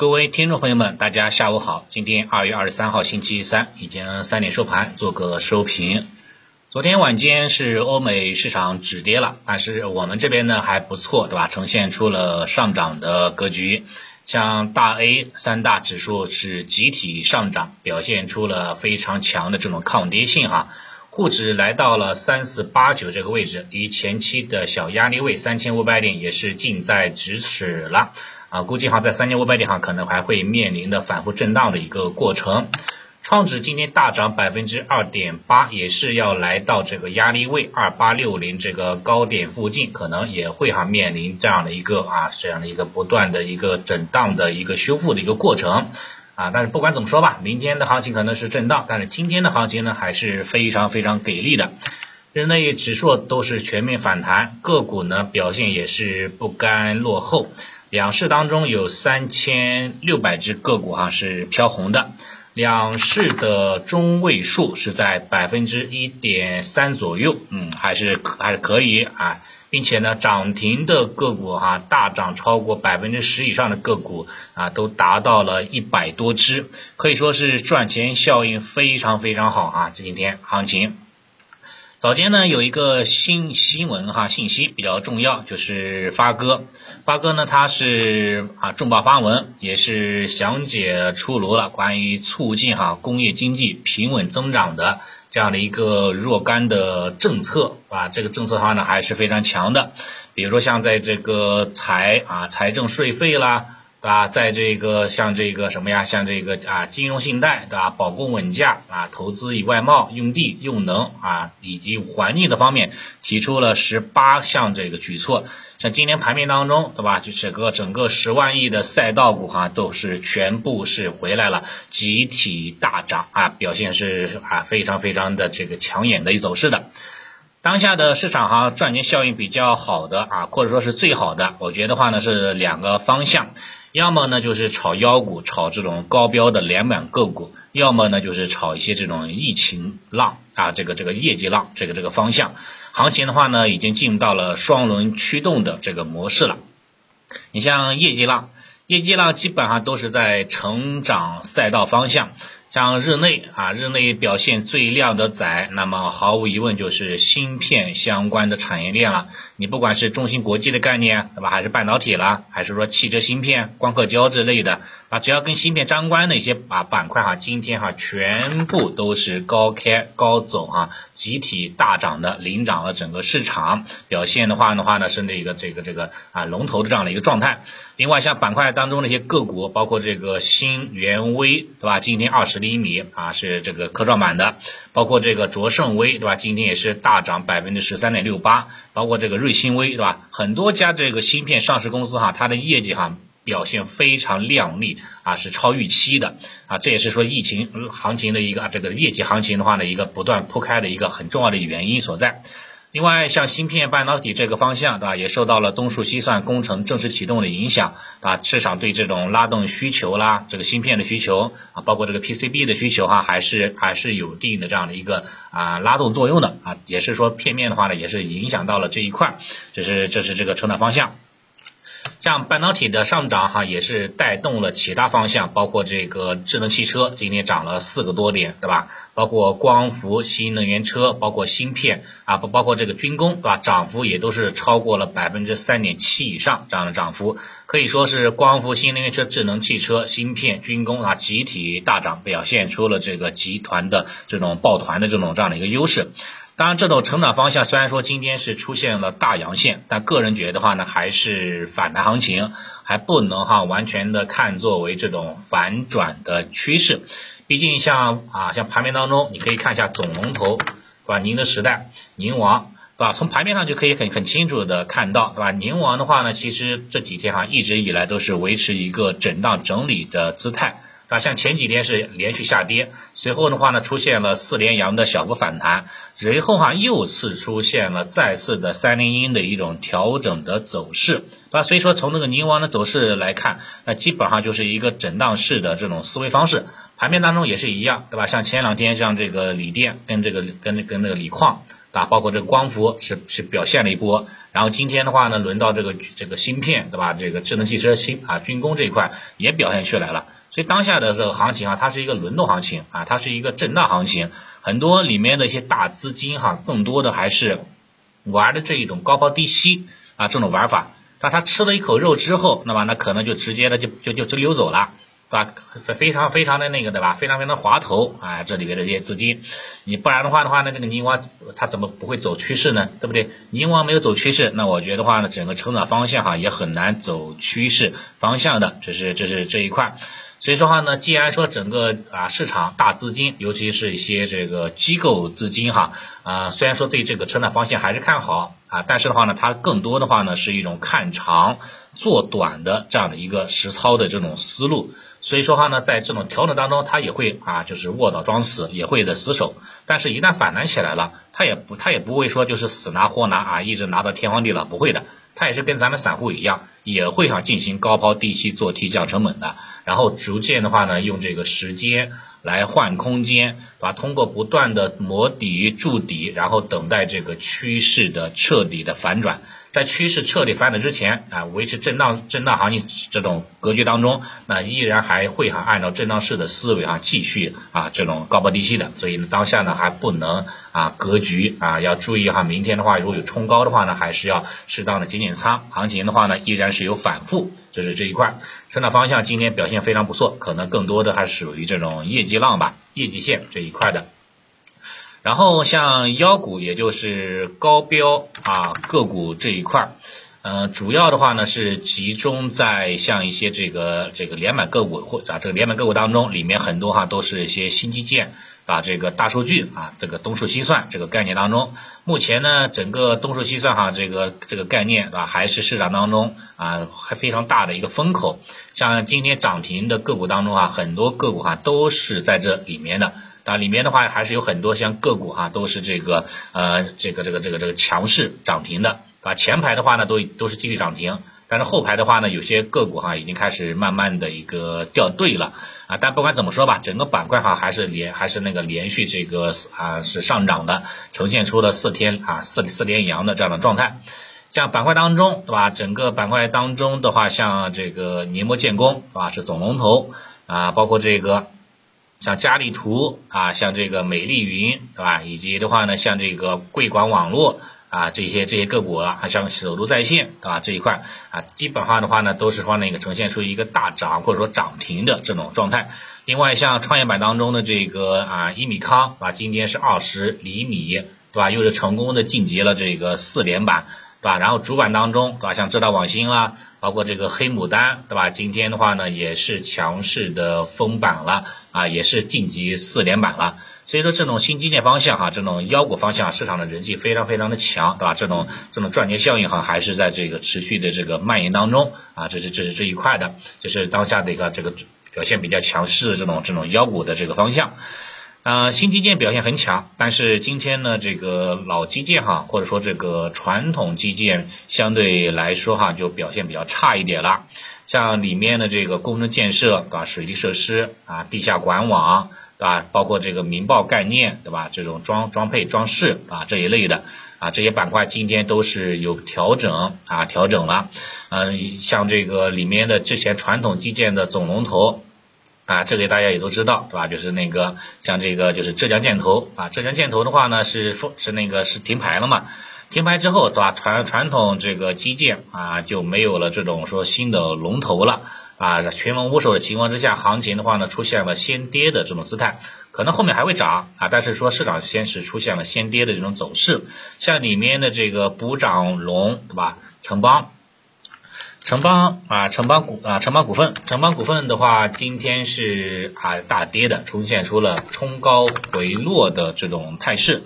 各位听众朋友们，大家下午好。今天二月二十三号，星期三，已经三点收盘，做个收评。昨天晚间是欧美市场止跌了，但是我们这边呢还不错，对吧？呈现出了上涨的格局。像大 A 三大指数是集体上涨，表现出了非常强的这种抗跌性哈。沪指来到了三四八九这个位置，离前期的小压力位三千五百点也是近在咫尺了。啊，估计哈在三千五百点哈可能还会面临的反复震荡的一个过程。创指今天大涨百分之二点八，也是要来到这个压力位二八六零这个高点附近，可能也会哈面临这样的一个啊这样的一个不断的一个震荡的一个修复的一个过程啊。但是不管怎么说吧，明天的行情可能是震荡，但是今天的行情呢还是非常非常给力的。日内指数都是全面反弹，个股呢表现也是不甘落后。两市当中有三千六百只个股哈是飘红的，两市的中位数是在百分之一点三左右，嗯，还是还是可以啊，并且呢涨停的个股哈大涨超过百分之十以上的个股啊都达到了一百多只，可以说是赚钱效应非常非常好啊，这几天行情。早间呢有一个新新闻哈信息比较重要，就是发哥，发哥呢他是啊重磅发文，也是详解出炉了关于促进哈工业经济平稳增长的这样的一个若干的政策啊，这个政策的话呢还是非常强的，比如说像在这个财啊财政税费啦。对吧？在这个像这个什么呀，像这个啊金融信贷，对吧？保供稳价啊，投资与外贸、用地用能啊，以及环境的方面，提出了十八项这个举措。像今天盘面当中，对吧？就整个整个十万亿的赛道股哈，都是全部是回来了，集体大涨啊，表现是啊非常非常的这个抢眼的一走势的。当下的市场哈赚钱效应比较好的啊，或者说是最好的，我觉得话呢是两个方向。要么呢就是炒妖股，炒这种高标的连板个股；要么呢就是炒一些这种疫情浪啊，这个这个业绩浪，这个这个方向。行情的话呢，已经进入到了双轮驱动的这个模式了。你像业绩浪，业绩浪基本上都是在成长赛道方向。像日内啊，日内表现最亮的仔，那么毫无疑问就是芯片相关的产业链了。你不管是中芯国际的概念，对吧？还是半导体啦，还是说汽车芯片、光刻胶之类的。啊，只要跟芯片相关的一些啊板块哈，今天哈全部都是高开高走哈，集体大涨的，领涨了整个市场表现的话的话呢，是那个这个这个啊龙头的这样的一个状态。另外像板块当中那些个股，包括这个新源微对吧？今天二十厘米啊是这个科创板的，包括这个卓胜微对吧？今天也是大涨百分之十三点六八，包括这个瑞芯微对吧？很多家这个芯片上市公司哈，它的业绩哈。表现非常靓丽啊，是超预期的啊，这也是说疫情行情的一个这个业绩行情的话呢，一个不断铺开的一个很重要的原因所在。另外，像芯片半导体这个方向，对吧，也受到了东数西算工程正式启动的影响啊，市场对这种拉动需求啦，这个芯片的需求啊，包括这个 PCB 的需求哈，还是还是有一定的这样的一个啊拉动作用的啊，也是说片面的话呢，也是影响到了这一块，这是这是这个成长方向。像半导体的上涨哈，也是带动了其他方向，包括这个智能汽车今天涨了四个多点，对吧？包括光伏、新能源车，包括芯片啊，不包括这个军工，对吧？涨幅也都是超过了百分之三点七以上这样的涨幅，可以说是光伏、新能源车、智能汽车、芯片、军工啊集体大涨，表现出了这个集团的这种抱团的这种这样的一个优势。当然，这种成长方向虽然说今天是出现了大阳线，但个人觉得的话呢，还是反弹行情，还不能哈完全的看作为这种反转的趋势。毕竟像啊像盘面当中，你可以看一下总龙头，对吧？宁德时代、宁王，对吧？从盘面上就可以很很清楚的看到，对吧？宁王的话呢，其实这几天哈一直以来都是维持一个震荡整理的姿态。啊，像前几天是连续下跌，随后的话呢，出现了四连阳的小幅反弹，随后哈又次出现了再次的三连阴的一种调整的走势，对吧？所以说从这个宁王的走势来看，那基本上就是一个震荡式的这种思维方式，盘面当中也是一样，对吧？像前两天像这个锂电跟这个跟跟那个锂矿，啊，包括这个光伏是是表现了一波，然后今天的话呢，轮到这个这个芯片，对吧？这个智能汽车芯啊，军工这一块也表现出来了。所以当下的这个行情啊，它是一个轮动行情啊，它是一个震荡行情，很多里面的一些大资金哈，更多的还是玩的这一种高抛低吸啊这种玩法。当他吃了一口肉之后，那么那可能就直接的就就就就溜走了。对吧？非常非常的那个，对吧？非常非常滑头啊！这里边的这些资金，你不然的话的话，那这个宁王它怎么不会走趋势呢？对不对？宁王没有走趋势，那我觉得话呢，整个成长方向哈也很难走趋势方向的，这是这是这一块。所以说话呢，既然说整个啊市场大资金，尤其是一些这个机构资金哈啊，虽然说对这个成长方向还是看好啊，但是的话呢，它更多的话呢是一种看长做短的这样的一个实操的这种思路。所以说话呢，在这种调整当中，它也会啊，就是卧倒装死，也会的死守。但是，一旦反弹起来了，它也不，它也不会说就是死拿活拿啊，一直拿到天荒地老，不会的。它也是跟咱们散户一样，也会哈进行高抛低吸做 T 降成本的。然后逐渐的话呢，用这个时间来换空间，把？通过不断的磨底筑底，然后等待这个趋势的彻底的反转。在趋势彻底反转之前啊，维持震荡震荡行情这种格局当中，那依然还会哈按照震荡式的思维啊继续啊这种高抛低吸的，所以呢当下呢还不能啊格局啊要注意哈，明天的话如果有冲高的话呢，还是要适当的减减仓，行情的话呢依然是有反复，这是这一块，成长方向今天表现非常不错，可能更多的还是属于这种业绩浪吧，业绩线这一块的。然后像妖股，也就是高标啊个股这一块，呃，主要的话呢是集中在像一些这个这个连板个股或啊这个连板个股当中，里面很多哈都是一些新基建啊这个大数据啊这个东数西算这个概念当中，目前呢整个东数西算哈这个这个概念啊还是市场当中啊还非常大的一个风口，像今天涨停的个股当中啊很多个股哈都是在这里面的。啊，里面的话还是有很多像个股哈，都是这个呃，这个这个这个这个强势涨停的，啊，前排的话呢都都是继续涨停，但是后排的话呢，有些个股哈已经开始慢慢的一个掉队了，啊，但不管怎么说吧，整个板块哈还是连还是那个连续这个啊是上涨的，呈现出了四天啊四四连阳的这样的状态，像板块当中对吧，整个板块当中的话，像这个宁波建工啊是总龙头啊，包括这个。像佳丽图啊，像这个美丽云，对吧？以及的话呢，像这个贵广网络啊，这些这些个股啊，还像首都在线，对吧？这一块啊，基本上的话呢，都是说那个呈现出一个大涨或者说涨停的这种状态。另外，像创业板当中的这个啊，一米康啊，今天是二十厘米，对吧？又是成功的晋级了这个四连板，对吧？然后主板当中，对吧？像浙大网新啦。包括这个黑牡丹，对吧？今天的话呢，也是强势的封板了啊，也是晋级四连板了。所以说这种新基建方向哈，这种妖股方向，市场的人气非常非常的强，对吧？这种这种赚钱效应哈，还是在这个持续的这个蔓延当中啊，这是这是这一块的，这是当下的一个这个表现比较强势的这种这种妖股的这个方向。啊，新基建表现很强，但是今天呢，这个老基建哈，或者说这个传统基建相对来说哈，就表现比较差一点了。像里面的这个工程建设，对吧？水利设施啊，地下管网，对吧？包括这个民爆概念，对吧？这种装装配装饰啊这一类的啊，这些板块今天都是有调整啊，调整了。嗯，像这个里面的这些传统基建的总龙头。啊，这个大家也都知道，对吧？就是那个像这个就是浙江建投啊，浙江建投的话呢是是那个是停牌了嘛？停牌之后，对吧？传传统这个基建啊就没有了这种说新的龙头了啊，群龙无首的情况之下，行情的话呢出现了先跌的这种姿态，可能后面还会涨啊，但是说市场先是出现了先跌的这种走势，像里面的这个补涨龙，对吧？城邦。城邦啊，城邦股啊，城邦股份，城邦股份的话，今天是啊大跌的，出现出了冲高回落的这种态势，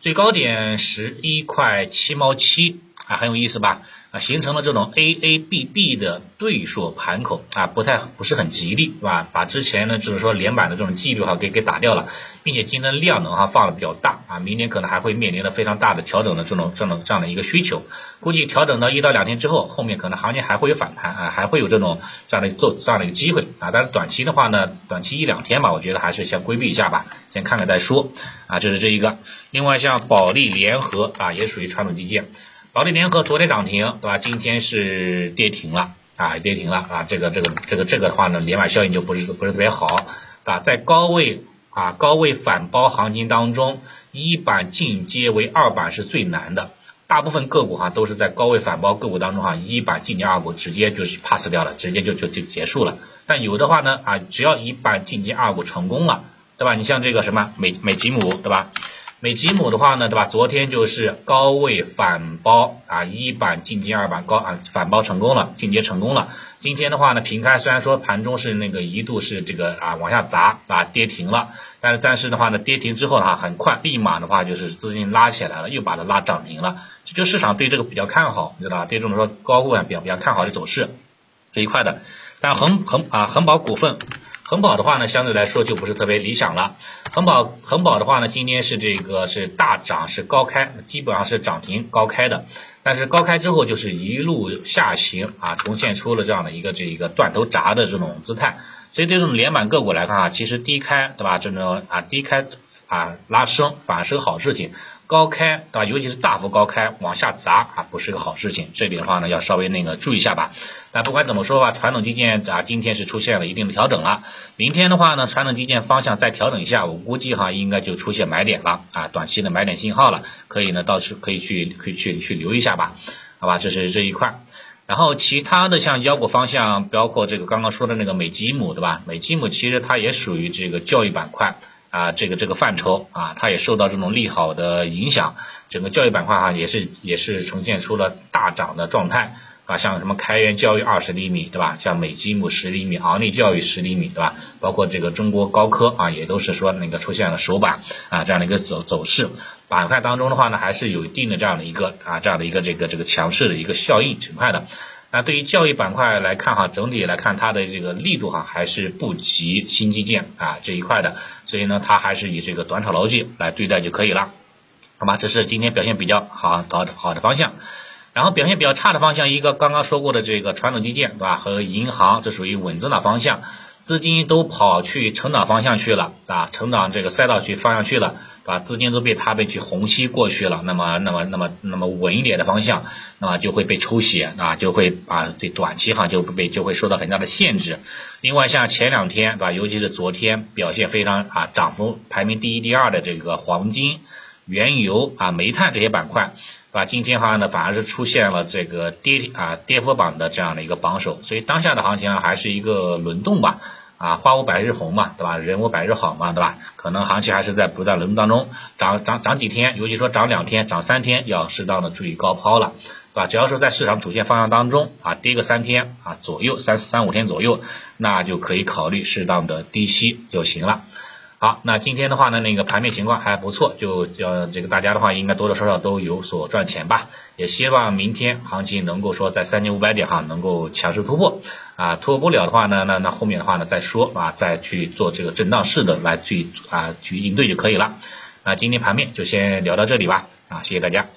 最高点十一块七毛七啊，很有意思吧？啊，形成了这种 A A B B 的对数盘口啊，不太不是很吉利，是吧？把之前呢就是说连板的这种纪律哈给给打掉了，并且今天量能哈放的比较大啊，明天可能还会面临着非常大的调整的这种这种这样的一个需求，估计调整到一到两天之后，后面可能行情还会有反弹啊，还会有这种这样的做这样的一个机会啊，但是短期的话呢，短期一两天吧，我觉得还是先规避一下吧，先看看再说啊，这是这一个，另外像保利联合啊，也属于传统基建。保利联合昨天涨停，对吧？今天是跌停了啊，跌停了啊。这个这个这个这个的话呢，连板效应就不是不是特别好啊。在高位啊高位反包行情当中，一板进阶为二板是最难的。大部分个股哈都是在高位反包个股当中哈，一板进阶二股直接就是 pass 掉了，直接就就就结束了。但有的话呢啊，只要一板进阶二股成功了，对吧？你像这个什么美美吉姆，对吧？美吉姆的话呢，对吧？昨天就是高位反包啊，一板进阶二板高啊，反包成功了，进阶成功了。今天的话呢，平开虽然说盘中是那个一度是这个啊往下砸啊跌停了，但是但是的话呢，跌停之后的话，很快立马的话就是资金拉起来了，又把它拉涨停了。这就市场对这个比较看好，你知道吧？对这种说高位比较比较看好的走势这一块的。但恒恒啊恒宝股份。恒宝的话呢，相对来说就不是特别理想了。恒宝恒宝的话呢，今天是这个是大涨，是高开，基本上是涨停高开的。但是高开之后就是一路下行啊，重现出了这样的一个这一个断头闸的这种姿态。所以对这种连板个股来看啊，其实低开对吧？这种啊低开啊拉升反而是个好事情。高开对吧？尤其是大幅高开往下砸啊，不是个好事情。这里的话呢，要稍微那个注意一下吧。但不管怎么说吧，传统基建啊，今天是出现了一定的调整了。明天的话呢，传统基建方向再调整一下，我估计哈，应该就出现买点了啊，短期的买点信号了。可以呢，到时可以去可以去去留一下吧，好吧？这是这一块。然后其他的像腰股方向，包括这个刚刚说的那个美吉姆对吧？美吉姆其实它也属于这个教育板块。啊，这个这个范畴啊，它也受到这种利好的影响，整个教育板块哈也是也是呈现出了大涨的状态啊，像什么开源教育二十厘米对吧？像美积姆十厘米，昂立教育十厘米对吧？包括这个中国高科啊，也都是说那个出现了首板啊这样的一个走走势，板块当中的话呢，还是有一定的这样的一个啊这样的一个这个这个强势的一个效应存在的。那对于教育板块来看哈，整体来看它的这个力度哈还是不及新基建啊这一块的，所以呢它还是以这个短炒逻辑来对待就可以了，好吧？这是今天表现比较好好的好的方向，然后表现比较差的方向，一个刚刚说过的这个传统基建对吧？和银行这属于稳增长方向，资金都跑去成长方向去了啊，成长这个赛道去方向去了。把资金都被他被去虹吸过去了，那么那么那么那么稳一点的方向，那么就会被抽血啊，就会啊对短期哈就被就会受到很大的限制。另外像前两天吧，尤其是昨天表现非常啊涨幅排名第一第二的这个黄金、原油啊煤炭这些板块，对吧？今天哈呢反而是出现了这个跌啊跌幅榜的这样的一个榜首，所以当下的行情啊还是一个轮动吧。啊，花无百日红嘛，对吧？人无百日好嘛，对吧？可能行情还是在不断轮动当中，涨涨涨几天，尤其说涨两天、涨三天，要适当的注意高抛了，对吧？只要是在市场主线方向当中啊，跌个三天啊左右，三三五天左右，那就可以考虑适当的低吸就行了。好，那今天的话呢，那个盘面情况还不错，就叫这个大家的话，应该多多少少都有所赚钱吧。也希望明天行情能够说在三千五百点哈，能够强势突破啊，突破不了的话呢，那那后面的话呢再说啊，再去做这个震荡式的来去啊去应对就可以了。那今天盘面就先聊到这里吧，啊，谢谢大家。